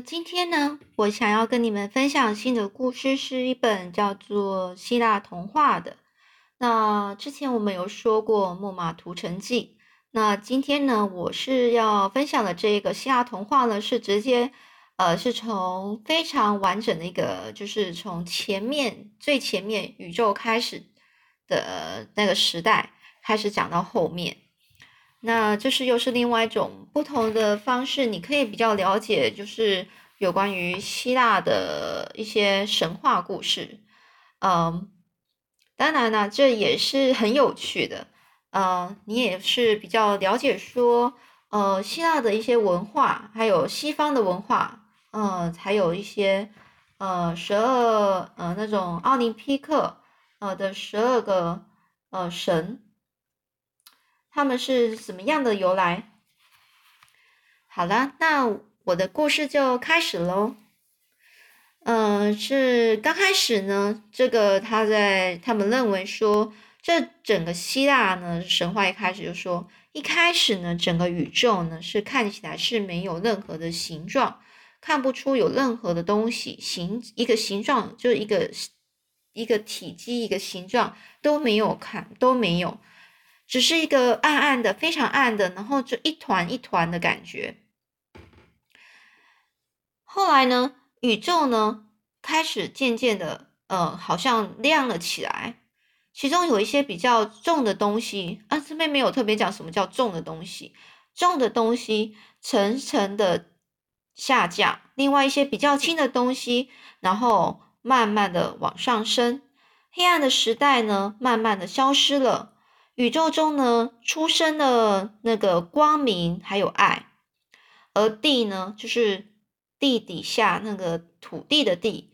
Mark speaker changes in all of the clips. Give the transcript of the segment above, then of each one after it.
Speaker 1: 今天呢，我想要跟你们分享新的故事，是一本叫做《希腊童话》的。那之前我们有说过《木马屠城记》，那今天呢，我是要分享的这个希腊童话呢，是直接呃，是从非常完整的一个，就是从前面最前面宇宙开始的那个时代开始讲到后面。那这是又是另外一种不同的方式，你可以比较了解，就是有关于希腊的一些神话故事。嗯，当然呢，这也是很有趣的。呃，你也是比较了解说，呃，希腊的一些文化，还有西方的文化，嗯，还有一些呃十二呃那种奥林匹克呃的十二个呃神。他们是什么样的由来？好了，那我的故事就开始喽。嗯，是刚开始呢，这个他在他们认为说，这整个希腊呢神话一开始就说，一开始呢整个宇宙呢是看起来是没有任何的形状，看不出有任何的东西形一个形状就是一个一个体积一个形状都没有看都没有。只是一个暗暗的、非常暗的，然后就一团一团的感觉。后来呢，宇宙呢开始渐渐的，呃，好像亮了起来。其中有一些比较重的东西啊，这边没有特别讲什么叫重的东西，重的东西层层的下降。另外一些比较轻的东西，然后慢慢的往上升。黑暗的时代呢，慢慢的消失了。宇宙中呢，出生的那个光明，还有爱，而地呢，就是地底下那个土地的地，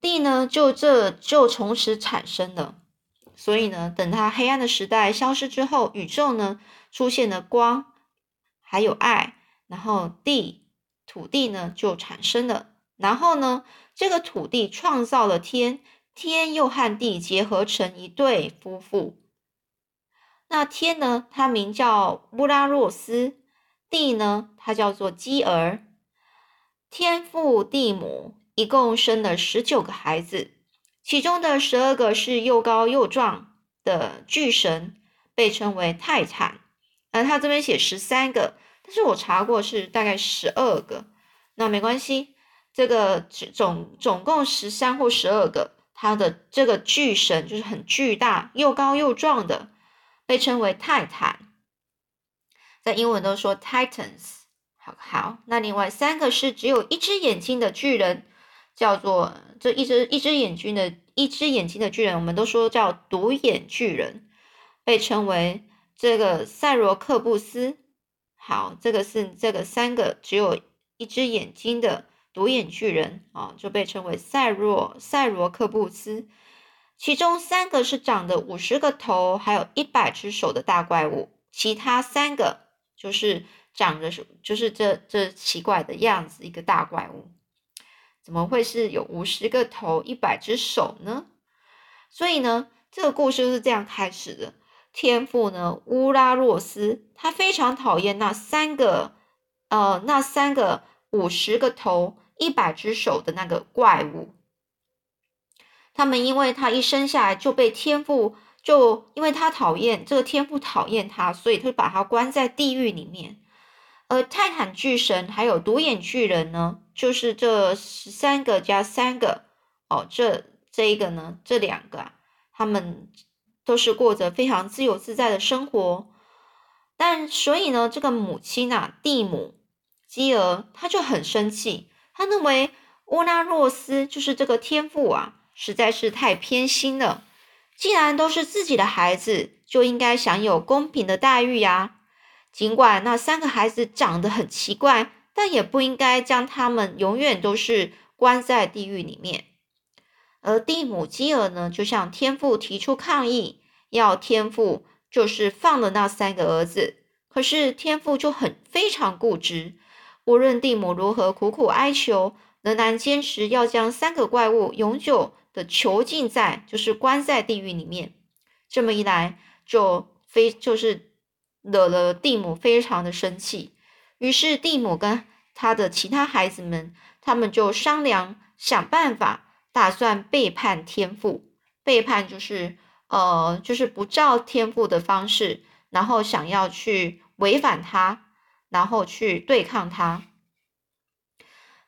Speaker 1: 地呢，就这就从此产生了。所以呢，等它黑暗的时代消失之后，宇宙呢，出现了光，还有爱，然后地土地呢就产生了。然后呢，这个土地创造了天，天又和地结合成一对夫妇。那天呢，他名叫乌拉诺斯；地呢，他叫做基儿。天父地母一共生了十九个孩子，其中的十二个是又高又壮的巨神，被称为泰坦。呃，他这边写十三个，但是我查过是大概十二个。那没关系，这个总总共十三或十二个，他的这个巨神就是很巨大、又高又壮的。被称为泰坦，在英文都说 Titans。好好，那另外三个是只有一只眼睛的巨人，叫做这一只一只眼睛的一只眼睛的巨人，我们都说叫独眼巨人，被称为这个赛罗克布斯。好，这个是这个三个只有一只眼睛的独眼巨人啊，就被称为赛若赛罗克布斯。其中三个是长的五十个头，还有一百只手的大怪物，其他三个就是长着就是这这奇怪的样子一个大怪物，怎么会是有五十个头、一百只手呢？所以呢，这个故事就是这样开始的。天父呢，乌拉洛斯，他非常讨厌那三个呃那三个五十个头、一百只手的那个怪物。他们因为他一生下来就被天父，就因为他讨厌这个天父讨厌他，所以他就把他关在地狱里面。而泰坦巨神还有独眼巨人呢，就是这十三个加三个哦，这这一个呢，这两个啊他们都是过着非常自由自在的生活。但所以呢，这个母亲啊，蒂姆基尔，他就很生气，他认为乌拉诺斯就是这个天父啊。实在是太偏心了。既然都是自己的孩子，就应该享有公平的待遇呀。尽管那三个孩子长得很奇怪，但也不应该将他们永远都是关在地狱里面。而蒂姆基尔呢，就向天父提出抗议，要天父就是放了那三个儿子。可是天父就很非常固执，无论蒂姆如何苦苦哀求，仍然坚持要将三个怪物永久。的囚禁在就是关在地狱里面，这么一来就非就是惹了蒂姆非常的生气，于是蒂姆跟他的其他孩子们，他们就商量想办法，打算背叛天父。背叛就是呃，就是不照天父的方式，然后想要去违反他，然后去对抗他。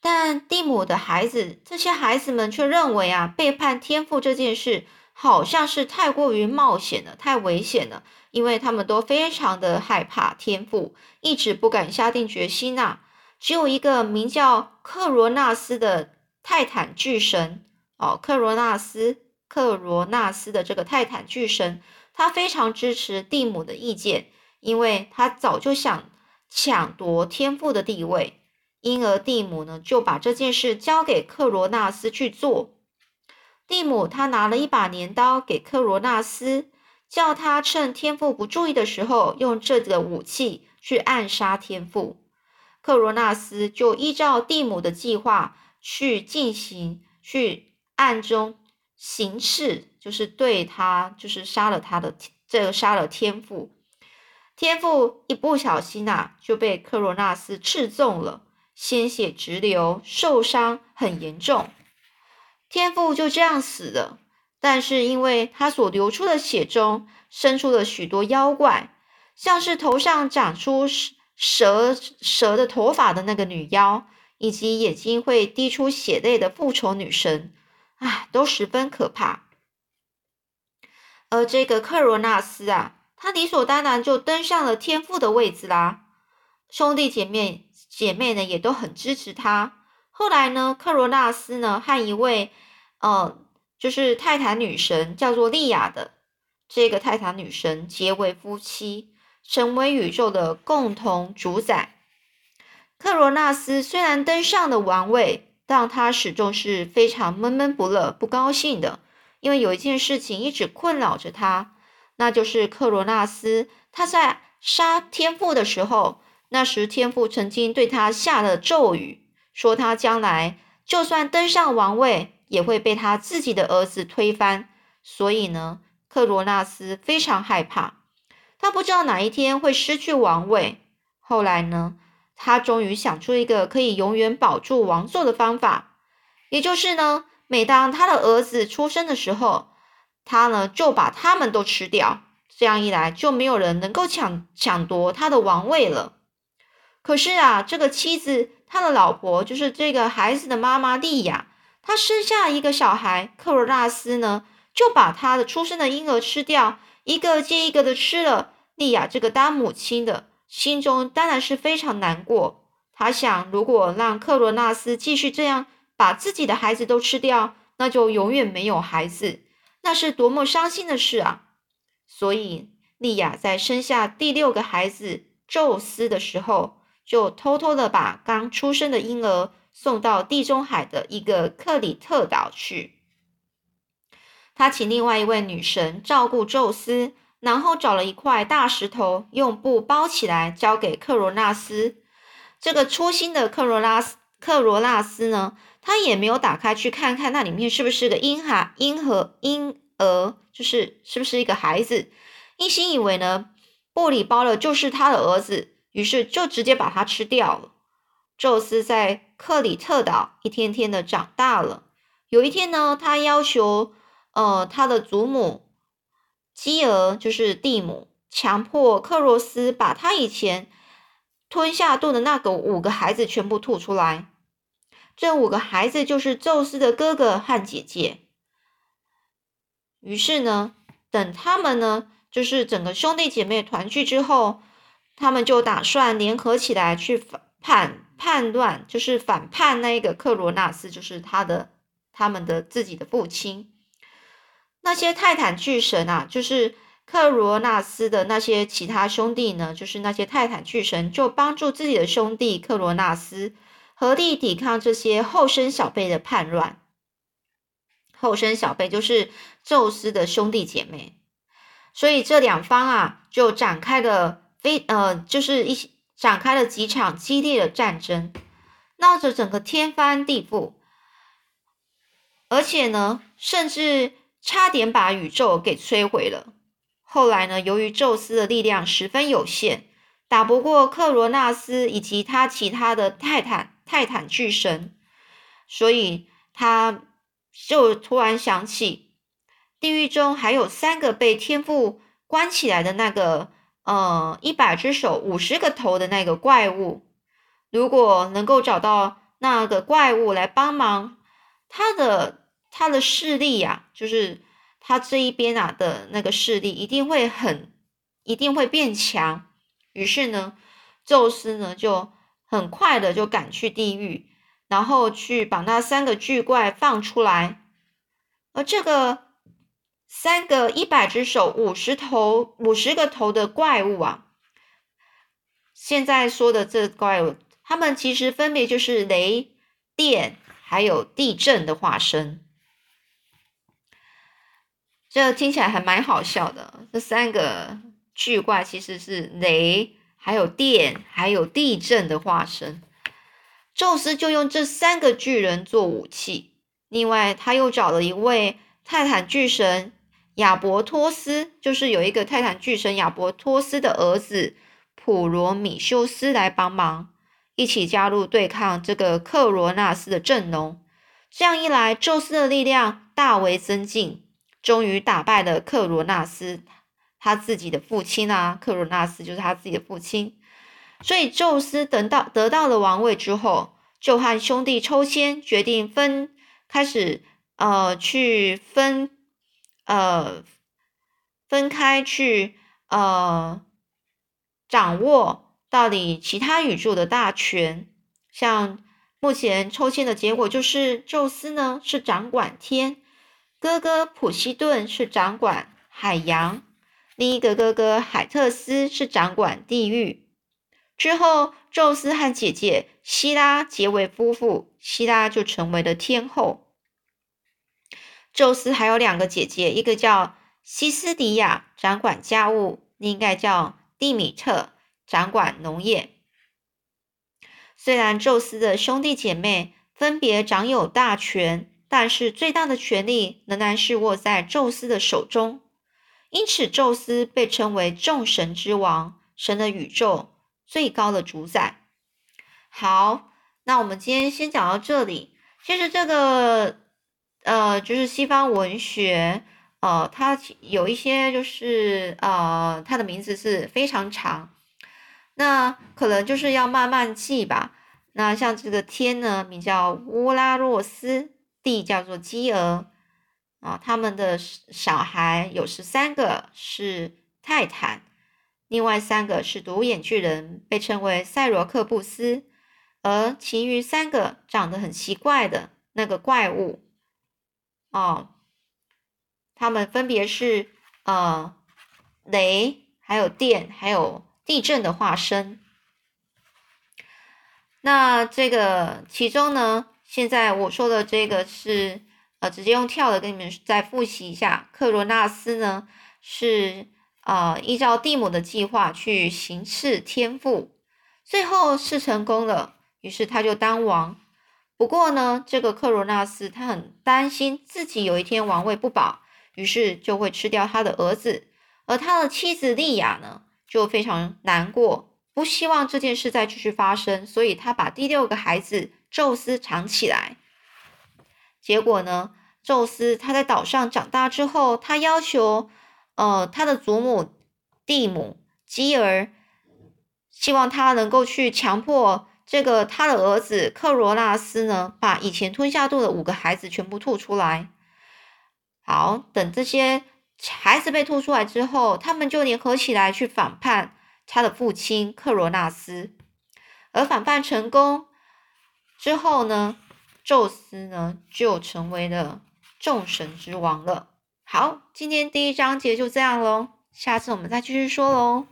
Speaker 1: 但蒂姆的孩子，这些孩子们却认为啊，背叛天赋这件事好像是太过于冒险了，太危险了，因为他们都非常的害怕天赋，一直不敢下定决心呐。只有一个名叫克罗纳斯的泰坦巨神哦，克罗纳斯，克罗纳斯的这个泰坦巨神，他非常支持蒂姆的意见，因为他早就想抢夺天赋的地位。因而蒂姆呢就把这件事交给克罗纳斯去做。蒂姆他拿了一把镰刀给克罗纳斯，叫他趁天父不注意的时候用这个武器去暗杀天父。克罗纳斯就依照蒂姆的计划去进行，去暗中行刺，就是对他，就是杀了他的这个杀了天父。天父一不小心呐就被克罗纳斯刺中了。鲜血直流，受伤很严重。天父就这样死了。但是因为他所流出的血中生出了许多妖怪，像是头上长出蛇蛇的头发的那个女妖，以及眼睛会滴出血泪的复仇女神，唉，都十分可怕。而这个克罗纳斯啊，他理所当然就登上了天父的位置啦。兄弟姐妹。姐妹呢也都很支持他。后来呢，克罗纳斯呢和一位，呃，就是泰坦女神叫做莉亚的这个泰坦女神结为夫妻，成为宇宙的共同主宰。克罗纳斯虽然登上了王位，但他始终是非常闷闷不乐、不高兴的，因为有一件事情一直困扰着他，那就是克罗纳斯他在杀天父的时候。那时，天父曾经对他下了咒语，说他将来就算登上王位，也会被他自己的儿子推翻。所以呢，克罗纳斯非常害怕，他不知道哪一天会失去王位。后来呢，他终于想出一个可以永远保住王座的方法，也就是呢，每当他的儿子出生的时候，他呢就把他们都吃掉。这样一来，就没有人能够抢抢夺他的王位了。可是啊，这个妻子，他的老婆就是这个孩子的妈妈莉亚，她生下一个小孩克罗纳斯呢，就把他的出生的婴儿吃掉，一个接一个的吃了。莉亚这个当母亲的心中当然是非常难过。她想，如果让克罗纳斯继续这样把自己的孩子都吃掉，那就永远没有孩子，那是多么伤心的事啊！所以，莉亚在生下第六个孩子宙斯的时候。就偷偷的把刚出生的婴儿送到地中海的一个克里特岛去。他请另外一位女神照顾宙斯，然后找了一块大石头，用布包起来，交给克罗纳斯。这个粗心的克罗拉斯克罗纳斯呢，他也没有打开去看看那里面是不是个婴孩、婴和婴儿，就是是不是一个孩子，一心以为呢，布里包的就是他的儿子。于是就直接把它吃掉了。宙斯在克里特岛一天天的长大了。有一天呢，他要求呃他的祖母基儿，就是蒂姆，强迫克洛斯把他以前吞下肚的那个五个孩子全部吐出来。这五个孩子就是宙斯的哥哥和姐姐。于是呢，等他们呢，就是整个兄弟姐妹团聚之后。他们就打算联合起来去反叛叛乱，就是反叛那一个克罗纳斯，就是他的他们的自己的父亲。那些泰坦巨神啊，就是克罗纳斯的那些其他兄弟呢，就是那些泰坦巨神，就帮助自己的兄弟克罗纳斯合力抵抗这些后生小辈的叛乱。后生小辈就是宙斯的兄弟姐妹，所以这两方啊，就展开了。非呃，就是一展开了几场激烈的战争，闹着整个天翻地覆，而且呢，甚至差点把宇宙给摧毁了。后来呢，由于宙斯的力量十分有限，打不过克罗纳斯以及他其他的泰坦泰坦巨神，所以他就突然想起，地狱中还有三个被天父关起来的那个，呃，一百只手五十个头的那个怪物。如果能够找到那个怪物来帮忙，他的他的势力呀，就是他这一边啊的那个势力一定会很，一定会变强。于是呢，宙斯呢就很快的就赶去地狱，然后去把那三个巨怪放出来。而这个三个一百只手、五十头、五十个头的怪物啊，现在说的这怪物，他们其实分别就是雷电还有地震的化身。这听起来还蛮好笑的，这三个。巨怪其实是雷，还有电，还有地震的化身。宙斯就用这三个巨人做武器。另外，他又找了一位泰坦巨神亚伯托斯，就是有一个泰坦巨神亚伯托斯的儿子普罗米修斯来帮忙，一起加入对抗这个克罗纳斯的阵容。这样一来，宙斯的力量大为增进，终于打败了克罗纳斯。他自己的父亲啊，克罗纳斯就是他自己的父亲，所以宙斯等到得到了王位之后，就和兄弟抽签，决定分开始呃去分呃分开去呃掌握到底其他宇宙的大权。像目前抽签的结果就是，宙斯呢是掌管天，哥哥普西顿是掌管海洋。另一个哥哥海特斯是掌管地狱。之后，宙斯和姐姐希拉结为夫妇，希拉就成为了天后。宙斯还有两个姐姐，一个叫西斯迪亚，掌管家务；另一个叫蒂米特，掌管农业。虽然宙斯的兄弟姐妹分别掌有大权，但是最大的权力仍然是握在宙斯的手中。因此，宙斯被称为众神之王，神的宇宙最高的主宰。好，那我们今天先讲到这里。其实这个，呃，就是西方文学，呃，它有一些就是呃，它的名字是非常长，那可能就是要慢慢记吧。那像这个天呢，名叫乌拉诺斯，地叫做基俄。啊，他们的小孩有十三个是泰坦，另外三个是独眼巨人，被称为赛罗克布斯，而其余三个长得很奇怪的那个怪物，哦，他们分别是呃雷，还有电，还有地震的化身。那这个其中呢，现在我说的这个是。呃，直接用跳的跟你们再复习一下。克罗纳斯呢是呃依照蒂姆的计划去行刺天父，最后是成功了，于是他就当王。不过呢，这个克罗纳斯他很担心自己有一天王位不保，于是就会吃掉他的儿子。而他的妻子莉亚呢就非常难过，不希望这件事再继续发生，所以他把第六个孩子宙斯藏起来。结果呢？宙斯他在岛上长大之后，他要求，呃，他的祖母蒂姆基儿，希望他能够去强迫这个他的儿子克罗纳斯呢，把以前吞下肚的五个孩子全部吐出来。好，等这些孩子被吐出来之后，他们就联合起来去反叛他的父亲克罗纳斯。而反叛成功之后呢？宙斯呢，就成为了众神之王了。好，今天第一章节就这样喽，下次我们再继续说喽。